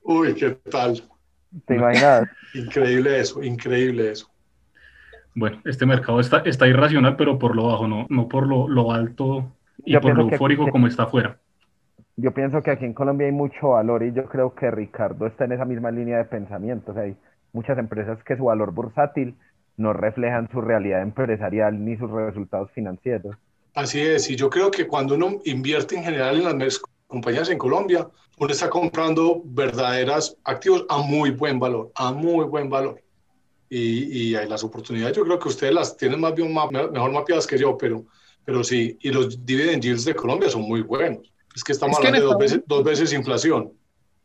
S4: Uy, ¿qué tal?
S3: ¿Te imaginas?
S4: Increíble eso, increíble eso.
S1: Bueno, este mercado está, está irracional, pero por lo bajo, no, no por lo, lo alto y
S3: Yo
S1: por lo eufórico como está afuera.
S3: Yo pienso que aquí en Colombia hay mucho valor y yo creo que Ricardo está en esa misma línea de pensamiento. O sea, hay muchas empresas que su valor bursátil no reflejan su realidad empresarial ni sus resultados financieros.
S4: Así es, y yo creo que cuando uno invierte en general en las compañías en Colombia, uno está comprando verdaderas activos a muy buen valor, a muy buen valor. Y, y hay las oportunidades, yo creo que ustedes las tienen más bien, mejor mapeadas que yo, pero, pero sí, y los dividend yields de Colombia son muy buenos. Es que estamos
S2: Es que
S4: hablando de dos veces, dos veces inflación.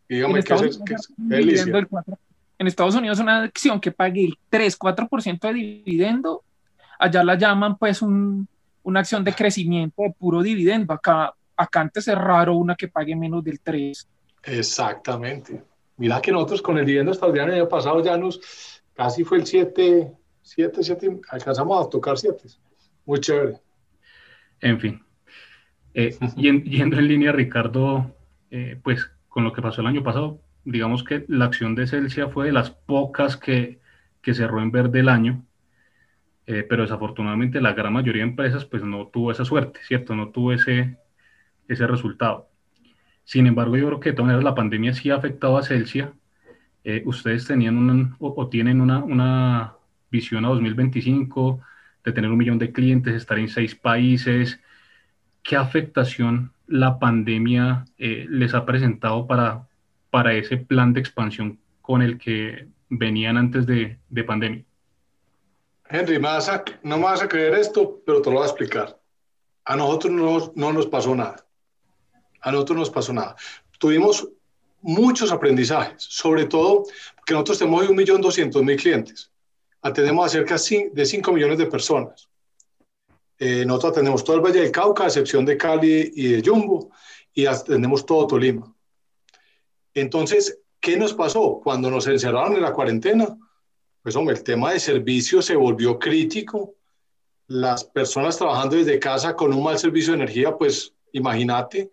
S4: Y dígame qué es, qué es-
S2: es un
S4: qué
S2: dividendo
S4: delicia.
S2: del 4. En Estados Unidos una acción que pague el 3-4% de dividendo, allá la llaman pues un- una acción de crecimiento de puro dividendo. Acá, acá antes es raro una que pague menos del 3.
S4: Exactamente. Mira que nosotros con el dividendo extraordinario del año pasado ya nos casi fue el 7, 7, 7, alcanzamos a tocar 7. Muy chévere.
S1: En fin. Eh, yen- yendo en línea, Ricardo, eh, pues con lo que pasó el año pasado, digamos que la acción de Celsia fue de las pocas que, que cerró en verde el año, eh, pero desafortunadamente la gran mayoría de empresas pues no tuvo esa suerte, ¿cierto? No tuvo ese, ese resultado. Sin embargo, yo creo que de todas maneras la pandemia sí ha afectado a Celsia. Eh, ustedes tenían o, tienen una, una visión a 2025 de tener un millón de clientes, estar en seis países. ¿Qué afectación la pandemia eh, les ha presentado para, para ese plan de expansión con el que venían antes de, de pandemia?
S4: Henry, me no me vas a creer esto, pero te lo voy a explicar. A nosotros no, no nos pasó nada. A nosotros no nos pasó nada. Tuvimos muchos aprendizajes, sobre todo que nosotros tenemos hoy 1.200.000 clientes. Atendemos a cerca de 5 millones de personas. Eh, nosotros atendemos todo el Valle del Cauca, a excepción de Cali y de Jumbo, y atendemos todo Tolima. Entonces, ¿qué nos pasó? Cuando nos encerraron en la cuarentena, pues hombre, el tema de servicios se volvió crítico las personas trabajando desde casa con un mal servicio de energía, pues imagínate,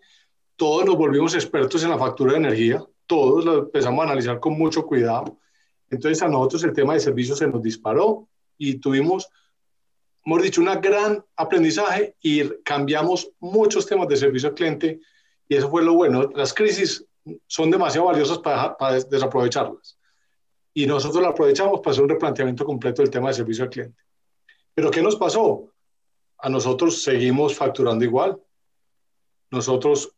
S4: todos nos volvimos expertos en la factura de energía, todos empezamos a analizar con mucho cuidado. Entonces a nosotros el tema de servicios se nos disparó y tuvimos, hemos dicho, un gran aprendizaje y cambiamos muchos temas de servicio al cliente y eso fue lo bueno. Las crisis son demasiado valiosas para, para desaprovecharlas y nosotros la aprovechamos para hacer un replanteamiento completo del tema de servicio al cliente. Pero ¿qué nos pasó? A nosotros seguimos facturando igual. Nosotros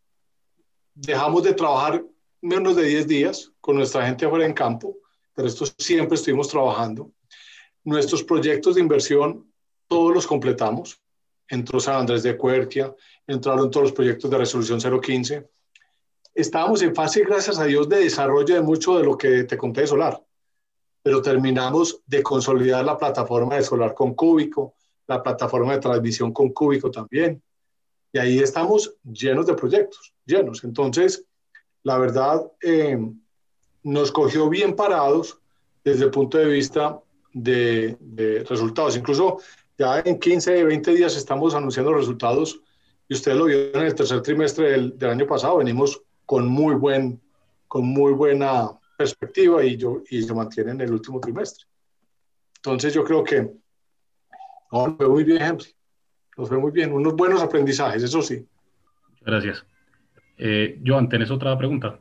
S4: dejamos de trabajar menos de 10 días con nuestra gente afuera en campo, pero esto siempre estuvimos trabajando. Nuestros proyectos de inversión, todos los completamos. Entró San Andrés de Cuerquia, entraron todos los proyectos de resolución 015. Estábamos en fase, gracias a Dios, de desarrollo de mucho de lo que te conté de solar pero terminamos de consolidar la plataforma de solar con Cúbico, la plataforma de transmisión con Cúbico también. Y ahí estamos llenos de proyectos, llenos. Entonces, la verdad, eh, nos cogió bien parados desde el punto de vista de, resultados. Incluso ya en 15, 20 días estamos anunciando resultados y ustedes lo vieron en el tercer trimestre del, del año pasado. Venimos con muy, buen, con muy buena perspectiva y, yo, y se mantiene en el último trimestre. Entonces yo creo que fue muy bien, Henry. Nos fue muy bien. Unos buenos aprendizajes, eso sí.
S1: Gracias. Eh, Joan, ¿tenés otra pregunta?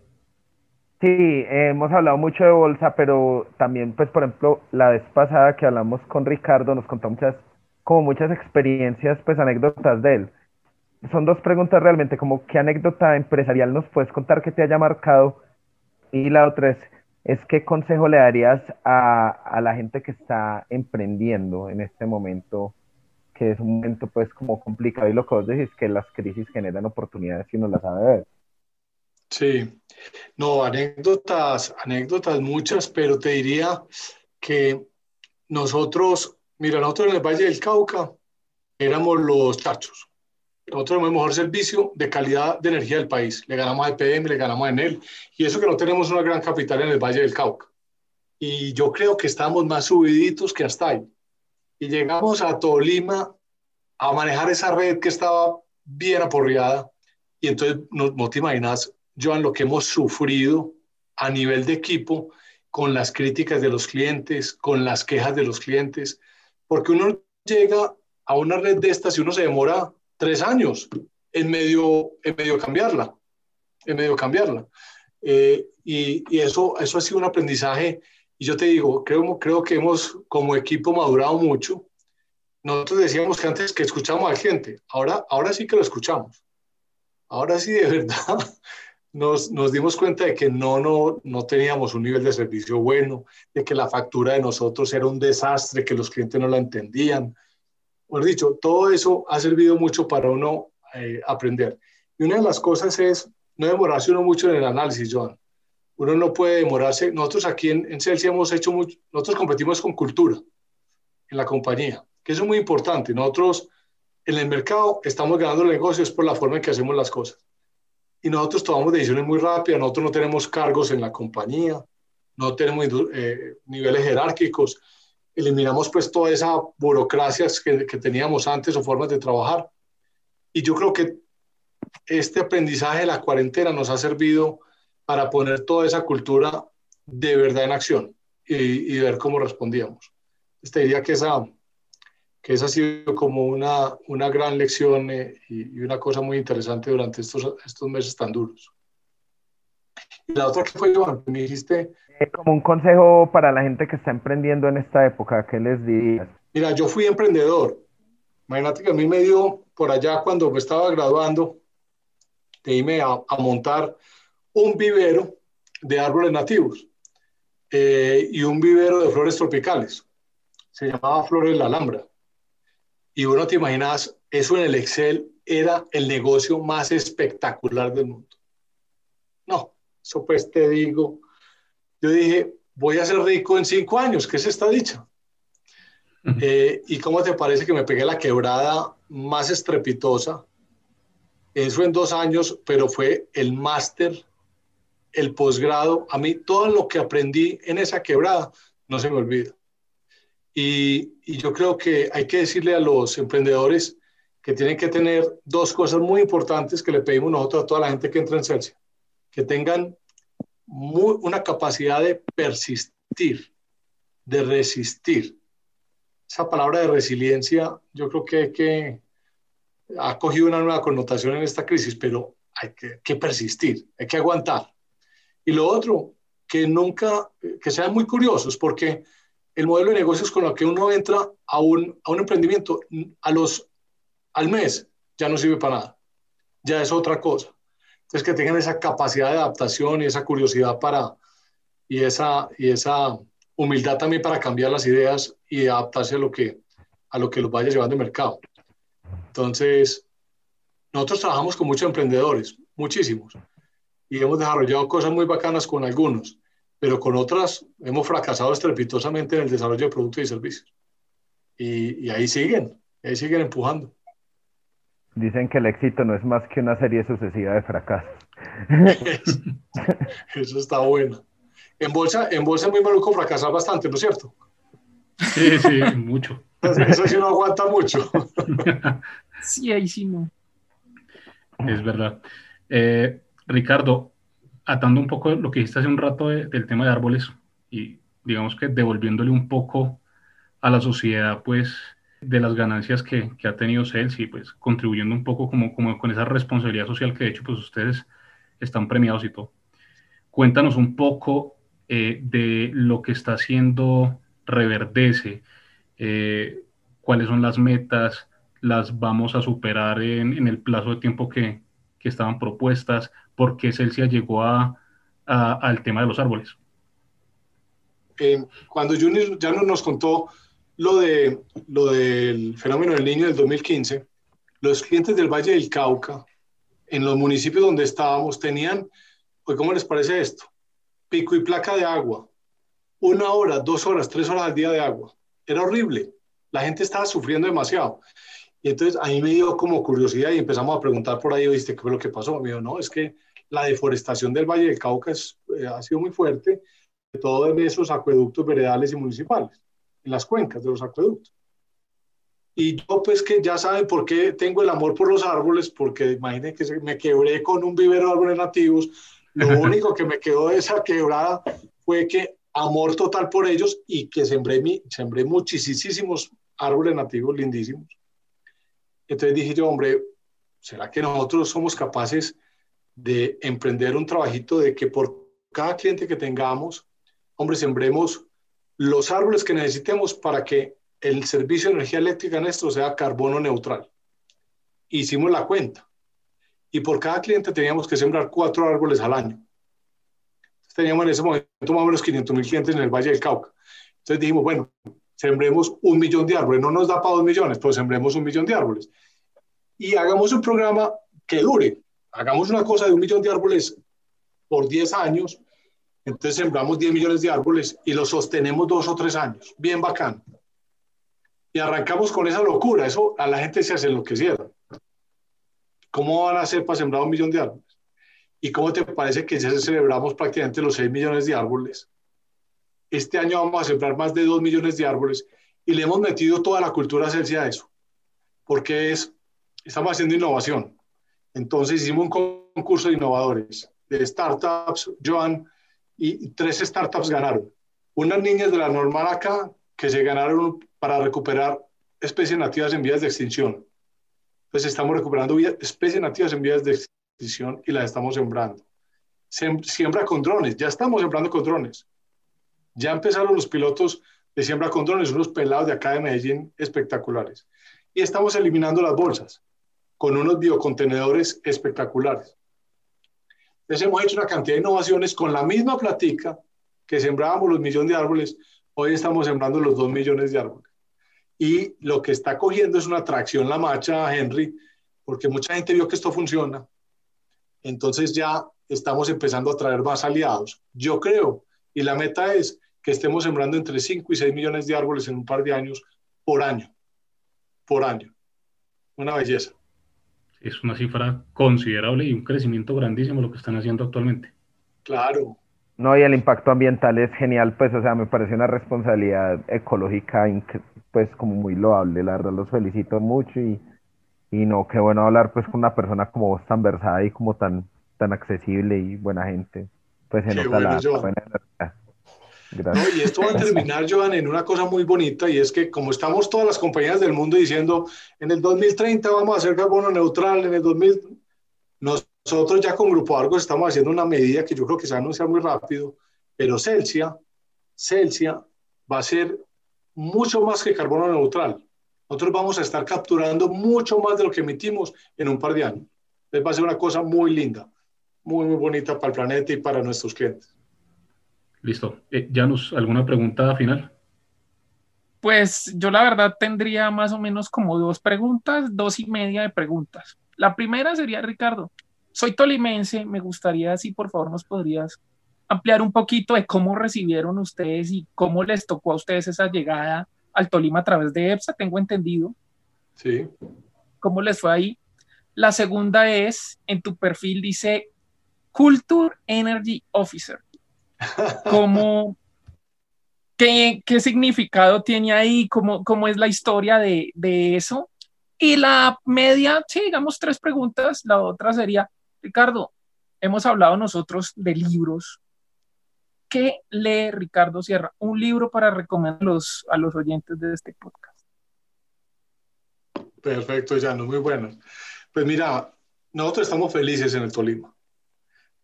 S3: Sí, hemos hablado mucho de bolsa, pero también, pues, por ejemplo, la vez pasada que hablamos con Ricardo, nos contó muchas, como muchas experiencias, pues, anécdotas de él. Son dos preguntas realmente, como qué anécdota empresarial nos puedes contar que te haya marcado y la otra es, es qué consejo le darías a, a, la gente que está emprendiendo en este momento, que es un momento pues como complicado y lo que vos decís, que las crisis generan oportunidades y uno las sabe ver.
S4: Sí, no, anécdotas, anécdotas muchas, pero te diría que nosotros, mira, nosotros en el Valle del Cauca éramos los chachos. Nosotros tenemos el mejor servicio de calidad de energía del país. Le ganamos a EPM, le ganamos a Enel. Y eso que no tenemos una gran capital en el Valle del Cauca. Y yo creo que estamos más subiditos que hasta ahí. Y llegamos a Tolima a manejar esa red que estaba bien aporreada. Y entonces no, no te imaginas, Joan, lo que hemos sufrido a nivel de equipo con las críticas de los clientes, con las quejas de los clientes. Porque uno llega a una red de estas y uno se demora tres años en medio, en medio cambiarla, en medio cambiarla. Eh, y, y, eso, eso ha sido un aprendizaje. Y yo te digo, creo, creo que hemos como equipo madurado mucho. Nosotros decíamos que antes que escuchamos al cliente, ahora, ahora sí que lo escuchamos. Ahora sí, de verdad, nos, nos dimos cuenta de que no, no, no teníamos un nivel de servicio bueno, de que la factura de nosotros era un desastre, que los clientes no la entendían, bueno, dicho, todo eso ha servido mucho para uno eh, aprender. Y una de las cosas es no demorarse uno mucho en el análisis, Joan. Uno no puede demorarse. Nosotros aquí en, en Celsius hemos hecho mucho, nosotros competimos con cultura en la compañía, que eso es muy importante. Nosotros en el mercado estamos ganando negocios por la forma en que hacemos las cosas. Y nosotros tomamos decisiones muy rápidas, nosotros no tenemos cargos en la compañía, no tenemos eh, niveles jerárquicos, eliminamos pues toda esa burocracia que, que teníamos antes o formas de trabajar. Y yo creo que este aprendizaje de la cuarentena nos ha servido para poner toda esa cultura de verdad en acción y, y ver cómo respondíamos. Te diría que esa, que esa ha sido como una, una gran lección eh, y, y, una cosa muy interesante durante estos, estos meses tan duros. Y la otra que fue, Joan, me dijiste...
S3: Eh, como un consejo para la gente que está emprendiendo en esta época, ¿qué les dirías?
S4: Mira, yo fui emprendedor. Imagínate que a mí me dio por allá cuando me estaba graduando, de irme a, a montar un vivero de árboles nativos eh, y un vivero de flores tropicales. Se llamaba Flores La Alhambra. Y bueno, te imaginas, eso en el Excel era el negocio más espectacular del mundo. No, eso pues te digo, yo dije, voy a ser rico en cinco años, ¿qué es esta dicha? Eh, ¿Y cómo te parece que me pegué la quebrada más estrepitosa? Eso en dos años, pero fue el máster, el posgrado. A mí todo lo que aprendí en esa quebrada no se me olvida. Y, y, yo creo que hay que decirle a los emprendedores que tienen que tener dos cosas muy importantes que le pedimos nosotros a toda la gente que entra en Celsius. Que tengan muy, una capacidad de persistir, de resistir. Esa palabra de resiliencia yo creo que, que ha cogido una nueva connotación en esta crisis, pero hay que, que persistir, hay que aguantar. Y lo otro, que nunca, que sean muy curiosos, porque el modelo de negocios con el que uno entra a un, a un emprendimiento a los, al mes ya no sirve para nada, ya es otra cosa. Entonces, que tengan esa capacidad de adaptación y esa curiosidad para, y esa, y esa humildad también para cambiar las ideas y adaptarse a lo que, a lo que los vaya llevando el mercado. Entonces, nosotros trabajamos con muchos emprendedores, muchísimos, y hemos desarrollado cosas muy bacanas con algunos, pero con otras hemos fracasado estrepitosamente en el desarrollo de productos y servicios. Y, y ahí siguen, ahí siguen empujando.
S3: Dicen que el éxito no es más que una serie sucesiva de fracasos.
S4: Eso, está bueno. En bolsa, en bolsa es muy maluco fracasar bastante, ¿no es cierto?
S1: Sí, sí, mucho.
S4: Eso sí no aguanta mucho.
S2: Sí, ahí sí no.
S1: Es verdad. Eh, Ricardo, atando un poco lo que dijiste hace un rato del tema de árboles y digamos que devolviéndole un poco a la sociedad, pues de las ganancias que, ha tenido Celsi, pues contribuyendo un poco como, como con esa responsabilidad social que de hecho pues ustedes están premiados y todo. Cuéntanos un poco eh, de lo que está haciendo Reverdece, eh, cuáles son las metas, las vamos a superar en, en el plazo de tiempo que, que, estaban propuestas, por qué Celsia llegó a, al tema de los árboles.
S4: Eh, cuando Junior ya nos contó lo, de, lo del fenómeno del niño del 2015, los clientes del Valle del Cauca, en los municipios donde estábamos, tenían, pues, ¿cómo les parece esto? Pico y placa de agua, una hora, dos horas, tres horas al día de agua. Era horrible. La gente estaba sufriendo demasiado. Y entonces a mí me dio como curiosidad y empezamos a preguntar por ahí, ¿viste qué fue lo que pasó? Me dijo, no, es que la deforestación del Valle del Cauca es, eh, ha sido muy fuerte, todo en esos acueductos veredales y municipales en las cuencas de los acueductos. Y yo pues que ya saben por qué tengo el amor por los árboles, porque imaginen que me quebré con un vivero de árboles nativos. Lo único que me quedó de esa quebrada fue que amor total por ellos y que sembré, mi, sembré muchísimos árboles nativos lindísimos. Entonces dije yo, hombre, ¿será que nosotros somos capaces de emprender un trabajito de que por cada cliente que tengamos, hombre, sembremos los árboles que necesitemos para que el servicio de energía eléctrica nuestro sea carbono neutral. Hicimos la cuenta y por cada cliente teníamos que sembrar cuatro árboles al año. Teníamos en ese momento más o menos 500 mil clientes en el Valle del Cauca. Entonces dijimos, bueno, sembremos un millón de árboles. No nos da para dos millones, pero sembremos un millón de árboles. Y hagamos un programa que dure. Hagamos una cosa de un millón de árboles por 10 años entonces sembramos 10 millones de árboles y los sostenemos dos o tres años. Bien bacán. Y arrancamos con esa locura. Eso a la gente se hace enloquecieron. ¿Cómo van a hacer para sembrar un millón de árboles? ¿Y cómo te parece que ya celebramos prácticamente los 6 millones de árboles? Este año vamos a sembrar más de 2 millones de árboles y le hemos metido toda la cultura celsia a eso. Porque es, estamos haciendo innovación. Entonces hicimos un concurso de innovadores, de startups. Joan y tres startups ganaron. Unas niñas de la normal acá que se ganaron para recuperar especies nativas en vías de extinción. Entonces estamos recuperando especies nativas en vías de extinción y las estamos sembrando. siembra con drones, ya estamos sembrando con drones. Ya empezaron los pilotos de siembra con drones, unos pelados de acá de Medellín espectaculares. Y estamos eliminando las bolsas con unos biocontenedores espectaculares. Entonces hemos hecho una cantidad de innovaciones con la misma platica que sembrábamos los millones de árboles, hoy estamos sembrando los dos millones de árboles. Y lo que está cogiendo es una atracción la marcha, Henry, porque mucha gente vio que esto funciona. Entonces ya estamos empezando a traer más aliados. Yo creo, y la meta es que estemos sembrando entre 5 y 6 millones de árboles en un par de años por año. Por año. Una belleza
S1: es una cifra considerable y un crecimiento grandísimo lo que están haciendo actualmente.
S4: Claro,
S3: No, y el impacto ambiental es genial, pues, o sea, me parece una responsabilidad ecológica, pues, como muy loable, la verdad los felicito mucho y, y no, qué bueno hablar, pues, con una persona como vos tan versada y como tan, tan accesible y buena gente, pues se nota la, buena
S4: y esto va a terminar, Joan, en una cosa muy bonita y es que como estamos todas las compañías del mundo diciendo, en el 2030 vamos a hacer carbono neutral, en el 2000, nosotros ya con Grupo Argos estamos haciendo una medida que yo creo que se va a anunciar muy rápido, pero Celsia, Celsia va a ser mucho más que carbono neutral. Nosotros vamos a estar capturando mucho más de lo que emitimos en un par de años. Entonces va a ser una cosa muy linda, muy, muy bonita para el planeta y para nuestros clientes.
S1: Listo. Eh, Janus, ¿alguna pregunta final?
S2: Pues yo la verdad tendría más o menos como dos preguntas, dos y media de preguntas. La primera sería, Ricardo, soy tolimense, me gustaría si por favor nos podrías ampliar un poquito de cómo recibieron ustedes y cómo les tocó a ustedes esa llegada al Tolima a través de EPSA, tengo entendido.
S4: Sí.
S2: ¿Cómo les fue ahí? La segunda es, en tu perfil dice Culture Energy Officer. ¿Cómo, qué, qué, significado tiene ahí? ¿Cómo, cómo es la historia de, de, eso? Y la media, sí, digamos tres preguntas. La otra sería, Ricardo, hemos hablado nosotros de libros. ¿Qué lee Ricardo Sierra? Un libro para recomendar a los oyentes de este podcast.
S4: Perfecto, Llano, muy bueno. Pues mira, nosotros estamos felices en el Tolima.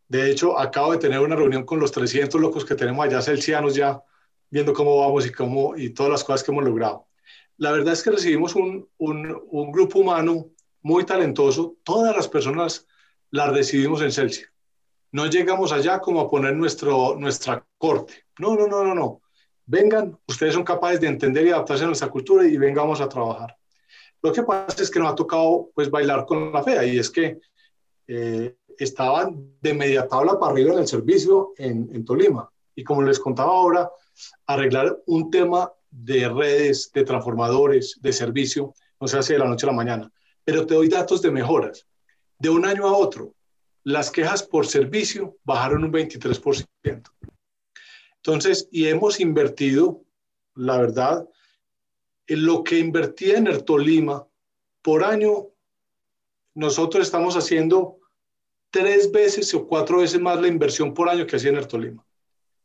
S4: De hecho, acabo de tener una reunión con los 300 locos que tenemos allá, celsianos ya, viendo cómo vamos y, cómo, y todas las cosas que hemos logrado. La verdad es que recibimos un, un, un grupo humano muy talentoso. Todas las personas las recibimos en Celsius. No llegamos allá como a poner nuestro, nuestra corte. No, no, no, no, no. Vengan, ustedes son capaces de entender y adaptarse a nuestra cultura y vengamos a trabajar. Lo que pasa es que nos ha tocado pues bailar con la fea y es que eh, estaban de media tabla para arriba en el servicio en, en Tolima. Y como les contaba ahora, arreglar un tema de redes, de transformadores, de servicio, no se hace de la noche a la mañana. Pero te doy datos de mejoras. De un año a otro, las quejas por servicio bajaron un 23%. Entonces, y hemos invertido, la verdad, en lo que invertía en el Tolima por año, nosotros estamos haciendo tres veces o cuatro veces más la inversión por año que hacía en Tolima.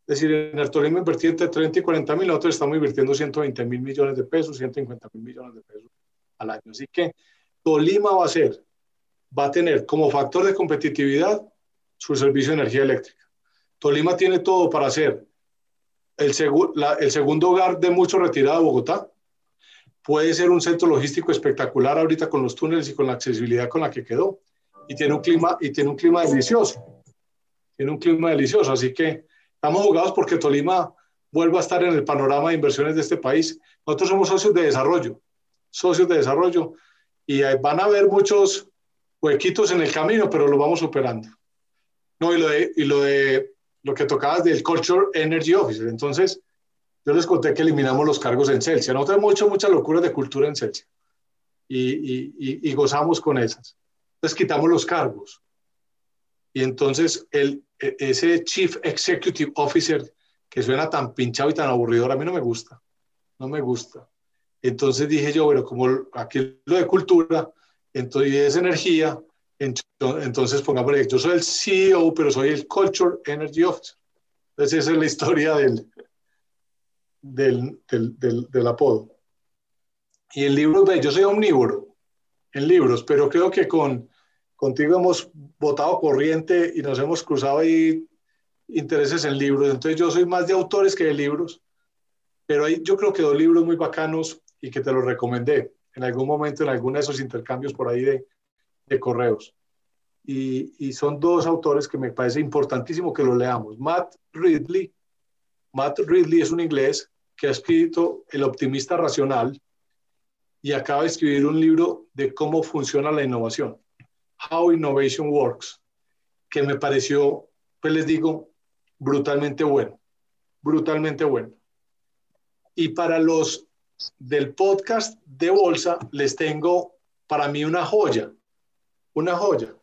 S4: Es decir, en el Tolima invertí entre 30 y 40 mil, nosotros estamos invirtiendo 120 mil millones de pesos, 150 mil millones de pesos al año. Así que Tolima va a ser, va a tener como factor de competitividad su servicio de energía eléctrica. Tolima tiene todo para ser el, el segundo hogar de mucho retirado de Bogotá. Puede ser un centro logístico espectacular ahorita con los túneles y con la accesibilidad con la que quedó y tiene un clima, y tiene un clima delicioso. Tiene un clima delicioso, así que estamos jugados porque Tolima vuelva a estar en el panorama de inversiones de este país. Nosotros somos socios de desarrollo, socios de desarrollo, y van a haber muchos huequitos en el camino, pero lo vamos superando. No, y lo de, y lo, de lo que tocabas del Culture Energy Officer. Entonces, yo les conté que eliminamos los cargos en Celsius. Nosotros hemos hecho muchas locuras de cultura en Celsius y, y, y gozamos con esas. Entonces quitamos los cargos. Y entonces el, e, ese Chief Executive Officer que suena tan pinchado y tan aburrido, a mí no me gusta. No me gusta. Entonces dije yo, bueno, como aquí lo de cultura, entonces es energía, entonces pongámosle, yo soy el CEO, pero soy el Culture Energy Officer. Entonces esa es la historia del, del, del, del, apodo. Y el libro, yo soy omnívoro en libros, pero creo que con, contigo hemos votado corriente y nos hemos cruzado ahí intereses en libros. Entonces yo soy más de autores que de libros, pero hay, yo creo que dos libros muy bacanos y que te los recomendé en algún momento en alguno de esos intercambios por ahí de, de correos. Y, y, son dos autores que me parece importantísimo que los leamos. Matt Ridley. Matt Ridley es un inglés que ha escrito El optimista racional y acaba de escribir un libro de cómo funciona la innovación. How Innovation Works, que me pareció, pues les digo, brutalmente bueno, brutalmente bueno. Y para los del podcast de bolsa, les tengo para mí una joya, una joya,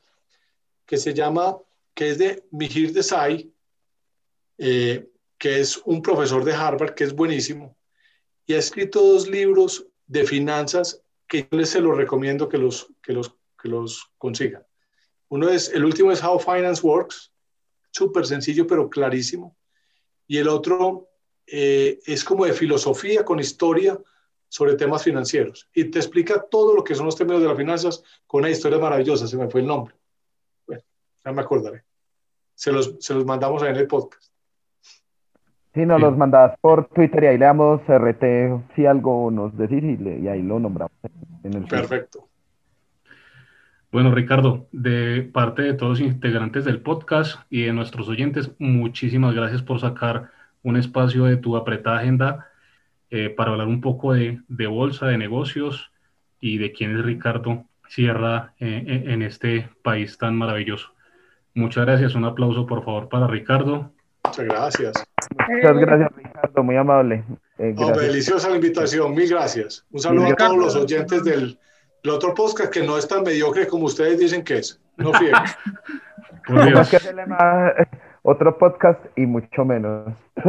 S4: que se llama, que es de Mihir Desai, eh, que es un profesor de Harvard, que es buenísimo, y ha escrito dos libros de finanzas que yo les se los recomiendo que los, que los, que los consigan. Uno es, el último es How Finance Works, súper sencillo pero clarísimo. Y el otro eh, es como de filosofía con historia sobre temas financieros. Y te explica todo lo que son los términos de las finanzas con una historia maravillosa. Se me fue el nombre. Bueno, ya me acordaré. Se los, se los mandamos ahí en el podcast.
S3: Sí, nos los mandas por Twitter y ahí le damos RT si algo nos decís y, ahí lo nombramos.
S4: En el Perfecto.
S1: Bueno, Ricardo, de parte de todos los integrantes del podcast y de nuestros oyentes, muchísimas gracias por sacar un espacio de tu apretada agenda eh, para hablar un poco de, bolsa, de negocios y de quién es Ricardo Sierra eh, eh, en este país tan maravilloso. Muchas gracias. Un aplauso, por favor, para Ricardo.
S4: Muchas gracias.
S3: Muchas gracias, Ricardo. Muy amable.
S4: deliciosa la invitación. Mil gracias. Un saludo a todos los oyentes del, otro podcast que no es tan mediocre como ustedes dicen que es. No fíjense.
S3: otro podcast y mucho menos.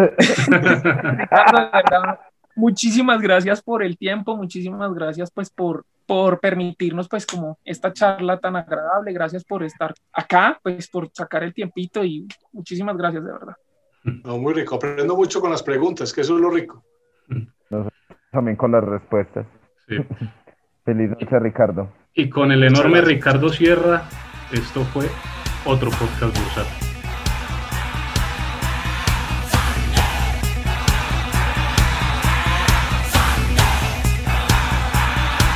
S2: muchísimas gracias por el tiempo, muchísimas gracias pues por, por permitirnos pues como esta charla tan agradable, gracias por estar acá, pues por sacar el tiempito y muchísimas gracias de verdad.
S4: No, muy rico, aprendo mucho con las preguntas, que eso es lo rico.
S3: también con las respuestas. Sí. Feliz noche, Ricardo.
S1: Y con el enorme Ricardo Sierra, esto fue otro podcast bursal.